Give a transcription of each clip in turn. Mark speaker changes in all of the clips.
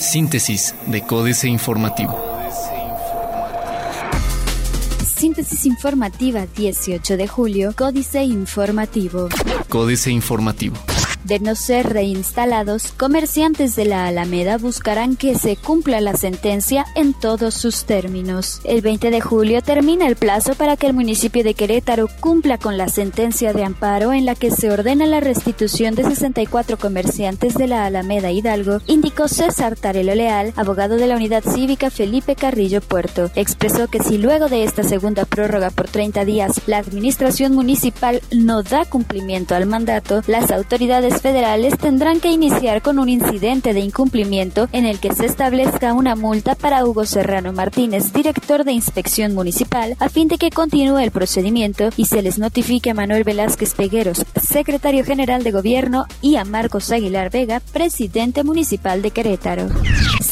Speaker 1: Síntesis de Códice Informativo.
Speaker 2: Síntesis informativa 18 de julio, Códice Informativo.
Speaker 1: Códice Informativo.
Speaker 2: De no ser reinstalados, comerciantes de la Alameda buscarán que se cumpla la sentencia en todos sus términos. El 20 de julio termina el plazo para que el municipio de Querétaro cumpla con la sentencia de amparo en la que se ordena la restitución de 64 comerciantes de la Alameda Hidalgo, indicó César Tarelo Leal, abogado de la Unidad Cívica Felipe Carrillo Puerto. Expresó que si luego de esta segunda prórroga por 30 días la administración municipal no da cumplimiento al mandato, las autoridades federales tendrán que iniciar con un incidente de incumplimiento en el que se establezca una multa para Hugo Serrano Martínez, director de inspección municipal, a fin de que continúe el procedimiento y se les notifique a Manuel Velázquez Pegueros, secretario general de gobierno, y a Marcos Aguilar Vega, presidente municipal de Querétaro.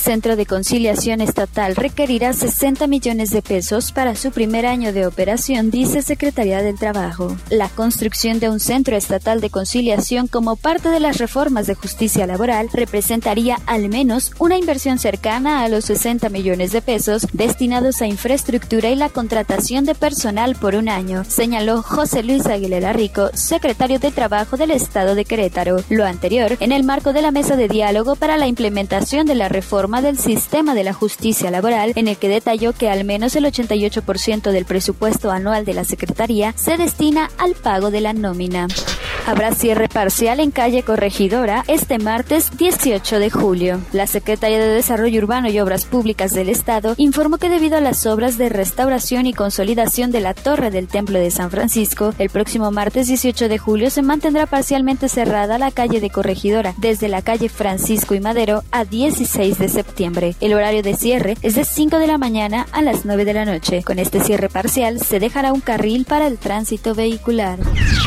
Speaker 2: Centro de Conciliación Estatal requerirá 60 millones de pesos para su primer año de operación, dice Secretaría del Trabajo. La construcción de un centro estatal de conciliación como parte de las reformas de justicia laboral representaría al menos una inversión cercana a los 60 millones de pesos destinados a infraestructura y la contratación de personal por un año, señaló José Luis Aguilera Rico, secretario de Trabajo del Estado de Querétaro. Lo anterior en el marco de la mesa de diálogo para la implementación de la reforma del sistema de la justicia laboral, en el que detalló que al menos el 88% del presupuesto anual de la Secretaría se destina al pago de la nómina. Habrá cierre parcial en calle Corregidora este martes 18 de julio. La Secretaría de Desarrollo Urbano y Obras Públicas del Estado informó que debido a las obras de restauración y consolidación de la Torre del Templo de San Francisco, el próximo martes 18 de julio se mantendrá parcialmente cerrada la calle de Corregidora desde la calle Francisco y Madero a 16 de septiembre. El horario de cierre es de 5 de la mañana a las 9 de la noche. Con este cierre parcial se dejará un carril para el tránsito vehicular.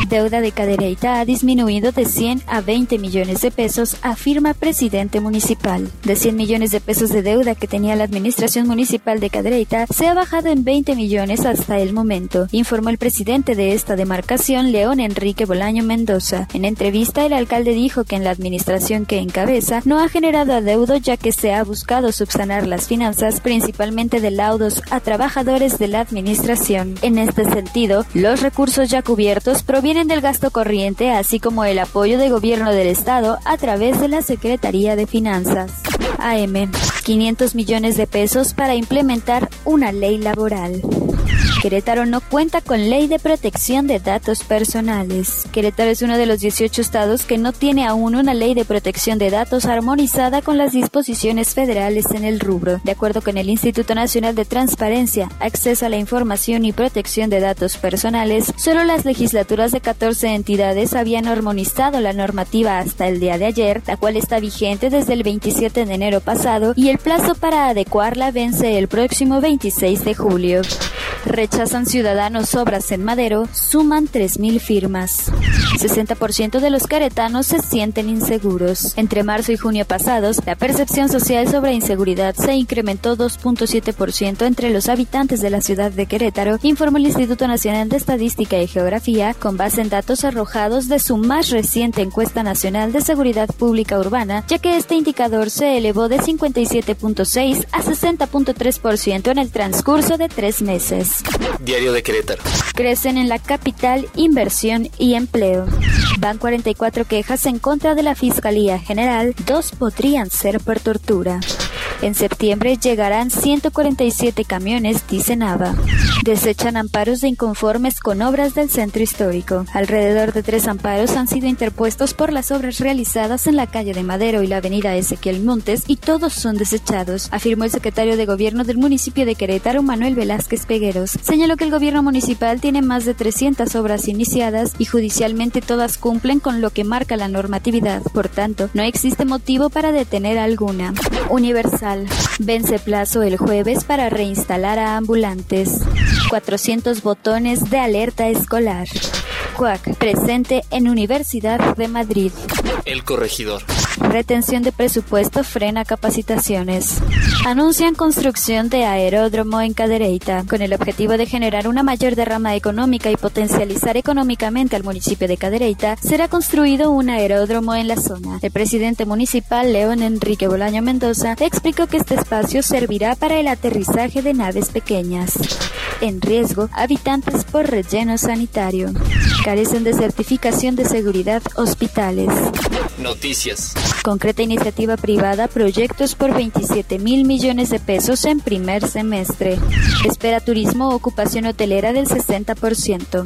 Speaker 2: Deuda de Cadereyta ha disminuido de 100 a 20 millones de pesos, afirma presidente municipal. De 100 millones de pesos de deuda que tenía la administración municipal de Cadereyta, se ha bajado en 20 millones hasta el momento, informó el presidente de esta demarcación, León Enrique Bolaño Mendoza. En entrevista, el alcalde dijo que en la administración que encabeza no ha generado adeudo ya que se ha buscado subsanar las finanzas, principalmente de laudos a trabajadores de la administración. En este sentido, los recursos ya cubiertos provienen del gasto corriente así como el apoyo de gobierno del Estado a través de la Secretaría de Finanzas. AM, 500 millones de pesos para implementar una ley laboral. Querétaro no cuenta con ley de protección de datos personales. Querétaro es uno de los 18 estados que no tiene aún una ley de protección de datos armonizada con las disposiciones federales en el rubro. De acuerdo con el Instituto Nacional de Transparencia, Acceso a la Información y Protección de Datos Personales, solo las legislaturas de 14 entidades habían armonizado la normativa hasta el día de ayer, la cual está vigente desde el 27 de enero pasado y el plazo para adecuarla vence el próximo 26 de julio. Rechazan ciudadanos obras en Madero, suman 3.000 firmas. 60% de los caretanos se sienten inseguros. Entre marzo y junio pasados, la percepción social sobre inseguridad se incrementó 2.7% entre los habitantes de la ciudad de Querétaro, informó el Instituto Nacional de Estadística y Geografía, con base en datos arrojados de su más reciente encuesta nacional de seguridad pública urbana, ya que este indicador se elevó de 57.6 a 60.3% en el transcurso de tres meses.
Speaker 1: Diario de Querétaro.
Speaker 2: Crecen en la capital inversión y empleo. Van 44 quejas en contra de la Fiscalía General, dos podrían ser por tortura. En septiembre llegarán 147 camiones, dice Nava. Desechan amparos de inconformes con obras del centro histórico. Alrededor de tres amparos han sido interpuestos por las obras realizadas en la calle de Madero y la avenida Ezequiel Montes y todos son desechados, afirmó el secretario de gobierno del municipio de Querétaro, Manuel Velázquez Pegueros. Señaló que el gobierno municipal tiene más de 300 obras iniciadas y judicialmente todas cumplen con lo que marca la normatividad. Por tanto, no existe motivo para detener alguna. Universal Vence plazo el jueves para reinstalar a ambulantes. 400 botones de alerta escolar. CUAC, presente en Universidad de Madrid.
Speaker 1: El corregidor.
Speaker 2: Retención de presupuesto frena capacitaciones. Anuncian construcción de aeródromo en Cadereyta, con el objetivo de generar una mayor derrama económica y potencializar económicamente al municipio de Cadereyta, será construido un aeródromo en la zona. El presidente municipal, León Enrique Bolaño Mendoza, explicó que este espacio servirá para el aterrizaje de naves pequeñas. En riesgo, habitantes por relleno sanitario. Carecen de certificación de seguridad hospitales.
Speaker 1: Noticias.
Speaker 2: Concreta iniciativa privada, proyectos por 27 mil millones de pesos en primer semestre. Espera turismo ocupación hotelera del 60%.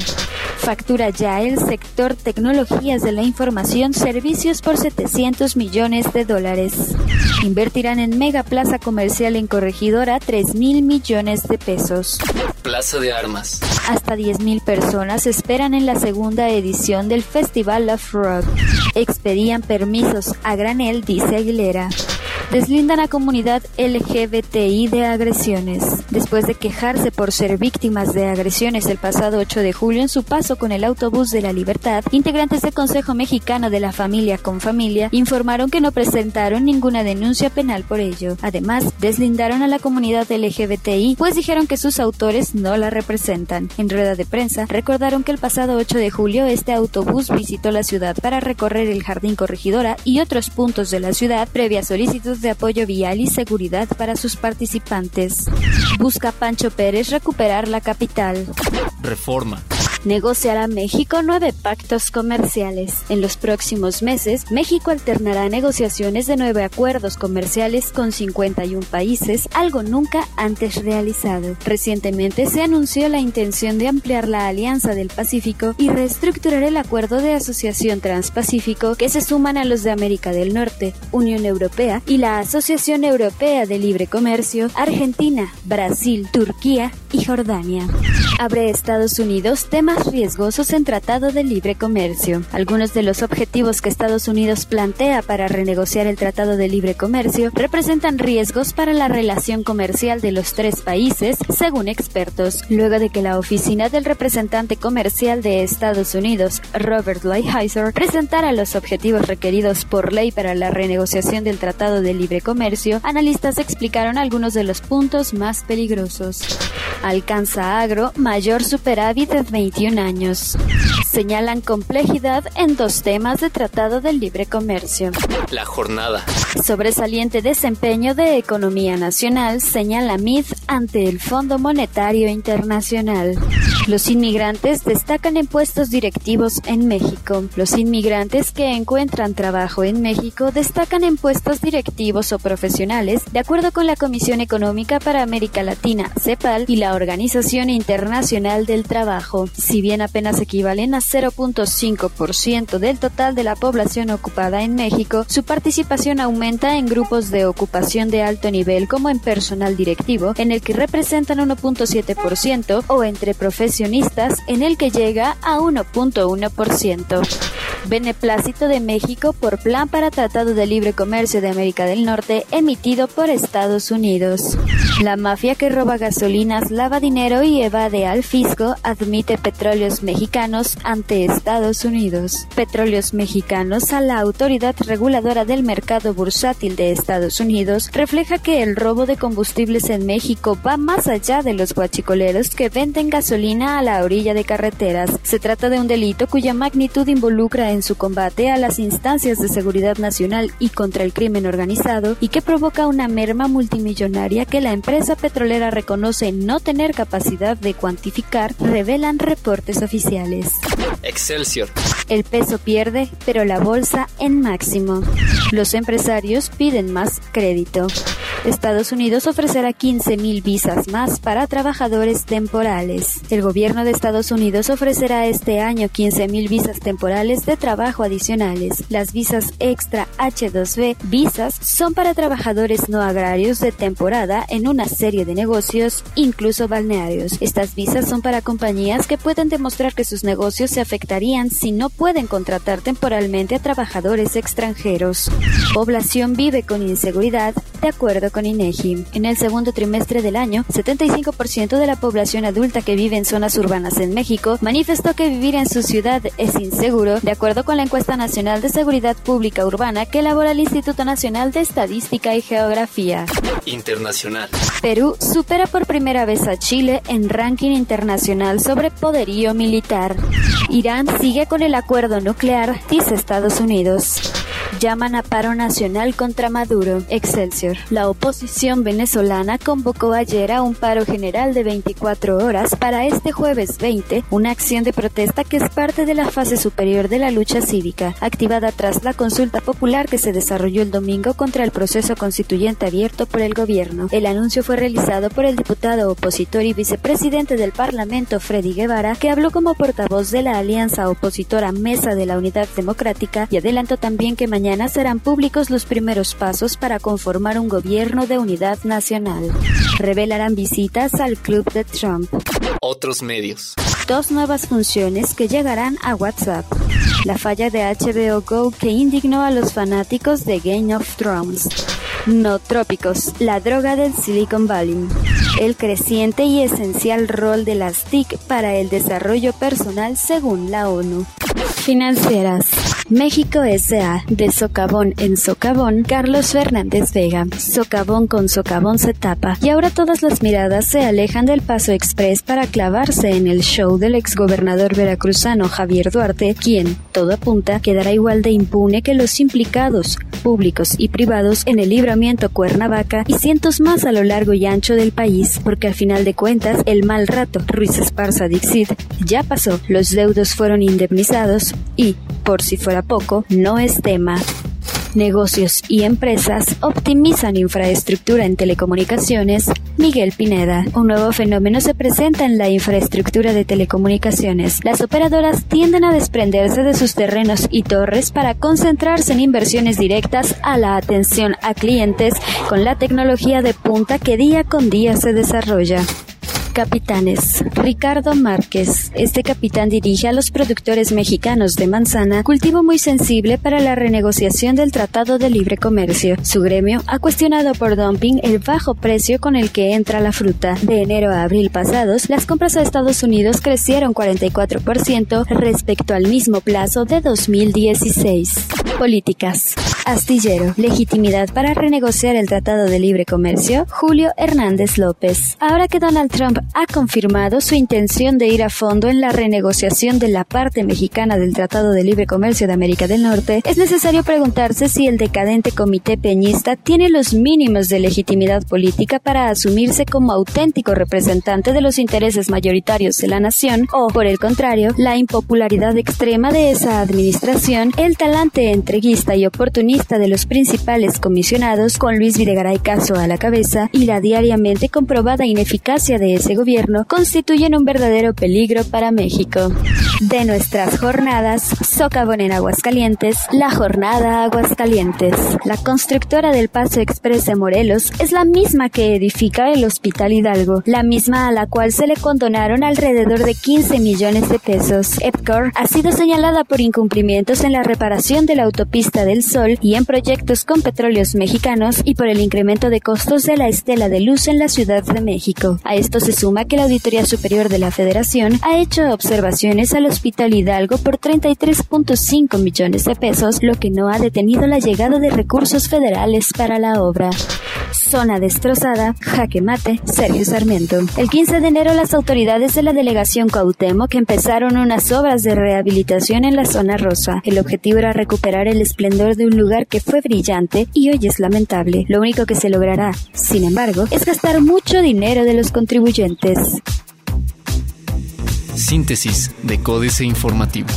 Speaker 2: Factura ya el sector tecnologías de la información servicios por 700 millones de dólares. Invertirán en Mega Plaza Comercial en Corregidora 3 mil millones de pesos.
Speaker 1: Plaza de Armas.
Speaker 2: Hasta 10.000 personas esperan en la segunda edición del Festival of Rock. Expedían permisos a granel, dice Aguilera deslindan a comunidad LGBTI de agresiones. Después de quejarse por ser víctimas de agresiones el pasado 8 de julio en su paso con el autobús de la libertad, integrantes del Consejo Mexicano de la Familia con Familia informaron que no presentaron ninguna denuncia penal por ello. Además, deslindaron a la comunidad LGBTI, pues dijeron que sus autores no la representan. En rueda de prensa, recordaron que el pasado 8 de julio este autobús visitó la ciudad para recorrer el Jardín Corregidora y otros puntos de la ciudad previa solicitud de apoyo vial y seguridad para sus participantes. Busca Pancho Pérez recuperar la capital.
Speaker 1: Reforma
Speaker 2: negociará México nueve pactos comerciales. En los próximos meses, México alternará negociaciones de nueve acuerdos comerciales con 51 países, algo nunca antes realizado. Recientemente se anunció la intención de ampliar la Alianza del Pacífico y reestructurar el Acuerdo de Asociación Transpacífico que se suman a los de América del Norte, Unión Europea y la Asociación Europea de Libre Comercio, Argentina, Brasil, Turquía y Jordania. Abre Estados Unidos temas riesgosos en Tratado de Libre Comercio. Algunos de los objetivos que Estados Unidos plantea para renegociar el Tratado de Libre Comercio representan riesgos para la relación comercial de los tres países, según expertos, luego de que la oficina del representante comercial de Estados Unidos, Robert Lighthizer, presentara los objetivos requeridos por ley para la renegociación del Tratado de Libre Comercio, analistas explicaron algunos de los puntos más peligrosos. Alcanza agro mayor superávit de 21 años. Señalan complejidad en dos temas de Tratado de Libre Comercio.
Speaker 1: La jornada.
Speaker 2: Sobresaliente desempeño de economía nacional, señala MID ante el Fondo Monetario Internacional. Los inmigrantes destacan en puestos directivos en México. Los inmigrantes que encuentran trabajo en México destacan en puestos directivos o profesionales, de acuerdo con la Comisión Económica para América Latina, CEPAL, y la Organización Internacional del Trabajo. Si bien apenas equivalen a 0.5% del total de la población ocupada en México, su participación aumenta en grupos de ocupación de alto nivel como en personal directivo, en el que representan 1.7%, o entre profesionales en el que llega a 1.1%. Beneplácito de México por Plan para Tratado de Libre Comercio de América del Norte emitido por Estados Unidos. La mafia que roba gasolinas, lava dinero y evade al fisco admite petróleos mexicanos ante Estados Unidos. Petróleos mexicanos a la Autoridad Reguladora del Mercado Bursátil de Estados Unidos refleja que el robo de combustibles en México va más allá de los guachicoleros que venden gasolina a la orilla de carreteras. Se trata de un delito cuya magnitud involucra en su combate a las instancias de seguridad nacional y contra el crimen organizado y que provoca una merma multimillonaria que la empresa petrolera reconoce no tener capacidad de cuantificar, revelan reportes oficiales.
Speaker 1: Excelsior.
Speaker 2: El peso pierde, pero la bolsa en máximo. Los empresarios piden más crédito. Estados Unidos ofrecerá 15.000 visas más para trabajadores temporales. El gobierno de Estados Unidos ofrecerá este año 15.000 visas temporales de trabajo adicionales. Las visas extra H2B visas son para trabajadores no agrarios de temporada en una serie de negocios, incluso balnearios. Estas visas son para compañías que pueden demostrar que sus negocios se afectarían si no pueden contratar temporalmente a trabajadores extranjeros. Población vive con inseguridad de acuerdo con INEGI. En el segundo trimestre del año, 75% de la población adulta que vive en zonas urbanas en México manifestó que vivir en su ciudad es inseguro, de acuerdo con la encuesta nacional de seguridad pública urbana que elabora el Instituto Nacional de Estadística y Geografía.
Speaker 1: Internacional.
Speaker 2: Perú supera por primera vez a Chile en ranking internacional sobre poderío militar. Irán sigue con el acuerdo nuclear, dice Estados Unidos llaman a paro nacional contra Maduro. Excelsior. La oposición venezolana convocó ayer a un paro general de 24 horas para este jueves 20, una acción de protesta que es parte de la fase superior de la lucha cívica, activada tras la consulta popular que se desarrolló el domingo contra el proceso constituyente abierto por el gobierno. El anuncio fue realizado por el diputado opositor y vicepresidente del Parlamento, Freddy Guevara, que habló como portavoz de la alianza opositora Mesa de la Unidad Democrática y adelantó también que mañana serán públicos los primeros pasos para conformar un gobierno de unidad nacional. Revelarán visitas al club de Trump.
Speaker 1: Otros medios.
Speaker 2: Dos nuevas funciones que llegarán a WhatsApp. La falla de HBO Go que indignó a los fanáticos de Game of Thrones. No trópicos, la droga del Silicon Valley. El creciente y esencial rol de las TIC para el desarrollo personal según la ONU. Financieras. México S.A. de socavón en socavón, Carlos Fernández Vega. Socavón con socavón se tapa. Y ahora todas las miradas se alejan del paso express para clavarse en el show del exgobernador veracruzano Javier Duarte, quien, todo apunta, quedará igual de impune que los implicados, públicos y privados, en el libramiento Cuernavaca y cientos más a lo largo y ancho del país, porque al final de cuentas, el mal rato, Ruiz Esparza Dixit, ya pasó, los deudos fueron indemnizados y, por si fuera poco, no es tema. Negocios y empresas optimizan infraestructura en telecomunicaciones. Miguel Pineda. Un nuevo fenómeno se presenta en la infraestructura de telecomunicaciones. Las operadoras tienden a desprenderse de sus terrenos y torres para concentrarse en inversiones directas a la atención a clientes con la tecnología de punta que día con día se desarrolla. Capitanes. Ricardo Márquez. Este capitán dirige a los productores mexicanos de manzana, cultivo muy sensible para la renegociación del Tratado de Libre Comercio. Su gremio ha cuestionado por dumping el bajo precio con el que entra la fruta. De enero a abril pasados, las compras a Estados Unidos crecieron 44% respecto al mismo plazo de 2016. Políticas. Astillero. Legitimidad para renegociar el Tratado de Libre Comercio. Julio Hernández López. Ahora que Donald Trump ha confirmado su intención de ir a fondo en la renegociación de la parte mexicana del Tratado de Libre Comercio de América del Norte, es necesario preguntarse si el decadente comité peñista tiene los mínimos de legitimidad política para asumirse como auténtico representante de los intereses mayoritarios de la nación o, por el contrario, la impopularidad extrema de esa administración, el talante entreguista y oportunista de los principales comisionados, con Luis Videgaray Caso a la cabeza, y la diariamente comprobada ineficacia de ese gobierno constituyen un verdadero peligro para México. De nuestras jornadas, Socavón en Aguascalientes, la jornada Aguascalientes. La constructora del Paso Express de Morelos es la misma que edifica el Hospital Hidalgo, la misma a la cual se le condonaron alrededor de 15 millones de pesos. EPCOR ha sido señalada por incumplimientos en la reparación de la autopista del Sol y en proyectos con petróleos mexicanos y por el incremento de costos de la estela de luz en la Ciudad de México. A esto se suma que la Auditoría Superior de la Federación ha hecho observaciones al Hospital Hidalgo por 33.5 millones de pesos, lo que no ha detenido la llegada de recursos federales para la obra. Zona destrozada, jaque mate, Sergio Sarmiento. El 15 de enero las autoridades de la delegación Cuauhtémoc empezaron unas obras de rehabilitación en la zona rosa. El objetivo era recuperar el esplendor de un lugar que fue brillante y hoy es lamentable. Lo único que se logrará, sin embargo, es gastar mucho dinero de los contribuyentes.
Speaker 1: Síntesis de Códice Informativo.